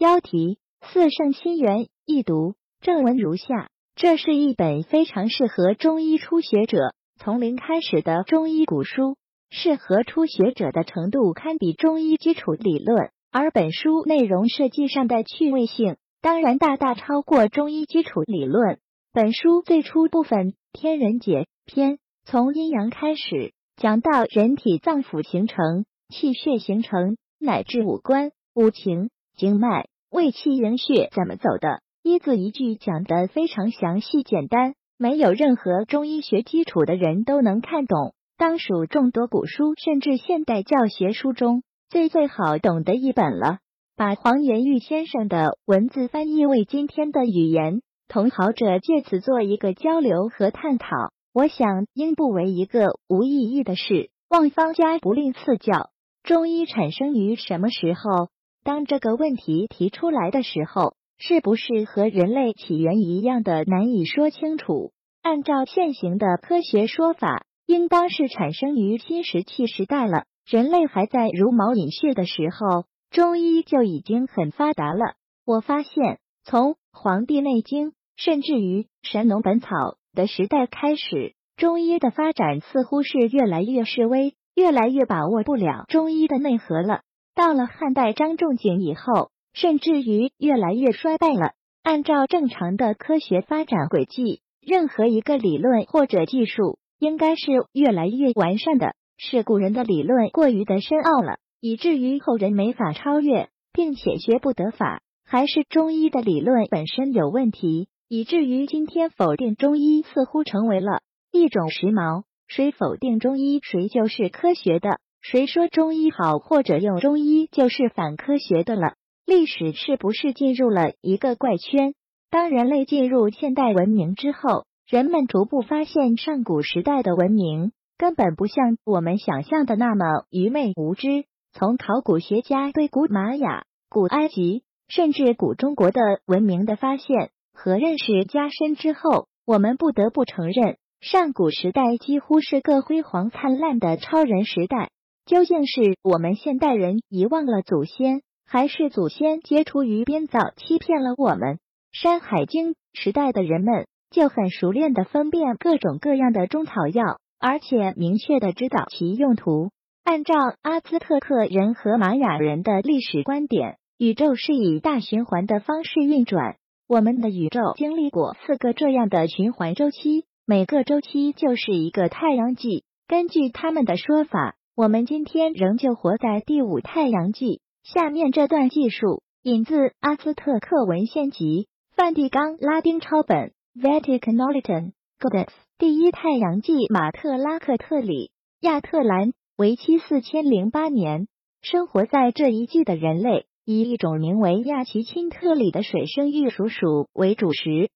标题：四圣心源。一读：正文如下。这是一本非常适合中医初学者从零开始的中医古书，适合初学者的程度堪比中医基础理论。而本书内容设计上的趣味性，当然大大超过中医基础理论。本书最初部分《天人解》篇，从阴阳开始讲到人体脏腑形成、气血形成，乃至五官、五情、经脉、胃气、营血怎么走的，一字一句讲得非常详细简单，没有任何中医学基础的人都能看懂，当属众多古书甚至现代教学书中。最最好懂的一本了，把黄元玉先生的文字翻译为今天的语言，同好者借此做一个交流和探讨，我想应不为一个无意义的事。望方家不吝赐教。中医产生于什么时候？当这个问题提出来的时候，是不是和人类起源一样的难以说清楚？按照现行的科学说法，应当是产生于新石器时代了。人类还在茹毛饮血的时候，中医就已经很发达了。我发现，从《黄帝内经》甚至于《神农本草》的时代开始，中医的发展似乎是越来越示威，越来越把握不了中医的内核了。到了汉代张仲景以后，甚至于越来越衰败了。按照正常的科学发展轨迹，任何一个理论或者技术，应该是越来越完善的。是古人的理论过于的深奥了，以至于后人没法超越，并且学不得法；还是中医的理论本身有问题，以至于今天否定中医似乎成为了一种时髦。谁否定中医，谁就是科学的；谁说中医好或者用中医，就是反科学的了。历史是不是进入了一个怪圈？当人类进入现代文明之后，人们逐步发现上古时代的文明。根本不像我们想象的那么愚昧无知。从考古学家对古玛雅、古埃及，甚至古中国的文明的发现和认识加深之后，我们不得不承认，上古时代几乎是个辉煌灿烂的超人时代。究竟是我们现代人遗忘了祖先，还是祖先接触于编造欺骗了我们？《山海经》时代的人们就很熟练的分辨各种各样的中草药。而且明确的知道其用途。按照阿兹特克人和玛雅人的历史观点，宇宙是以大循环的方式运转。我们的宇宙经历过四个这样的循环周期，每个周期就是一个太阳纪。根据他们的说法，我们今天仍旧活在第五太阳纪。下面这段记述引自阿兹特克文献集梵蒂冈拉丁抄本 Vaticanolitan Codex。第一太阳纪马特拉克特里亚特兰为期四千零八年，生活在这一纪的人类以一种名为亚奇钦特里的水生玉鼠鼠为主食，